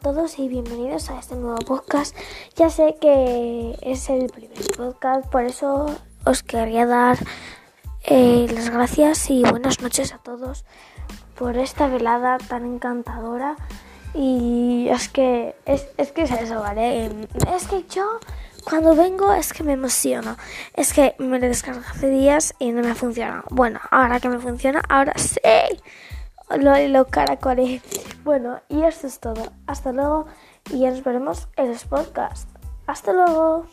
todos y bienvenidos a este nuevo podcast. Ya sé que es el primer podcast, por eso os quería dar eh, las gracias y buenas noches a todos por esta velada tan encantadora. Y es que es, es que es eso, ¿vale? Es que yo cuando vengo es que me emociono. Es que me lo descargué hace días y no me funciona. Bueno, ahora que me funciona, ahora sí lo, lo caracolé. Bueno, y esto es todo. Hasta luego y ya nos veremos en los podcasts. Hasta luego.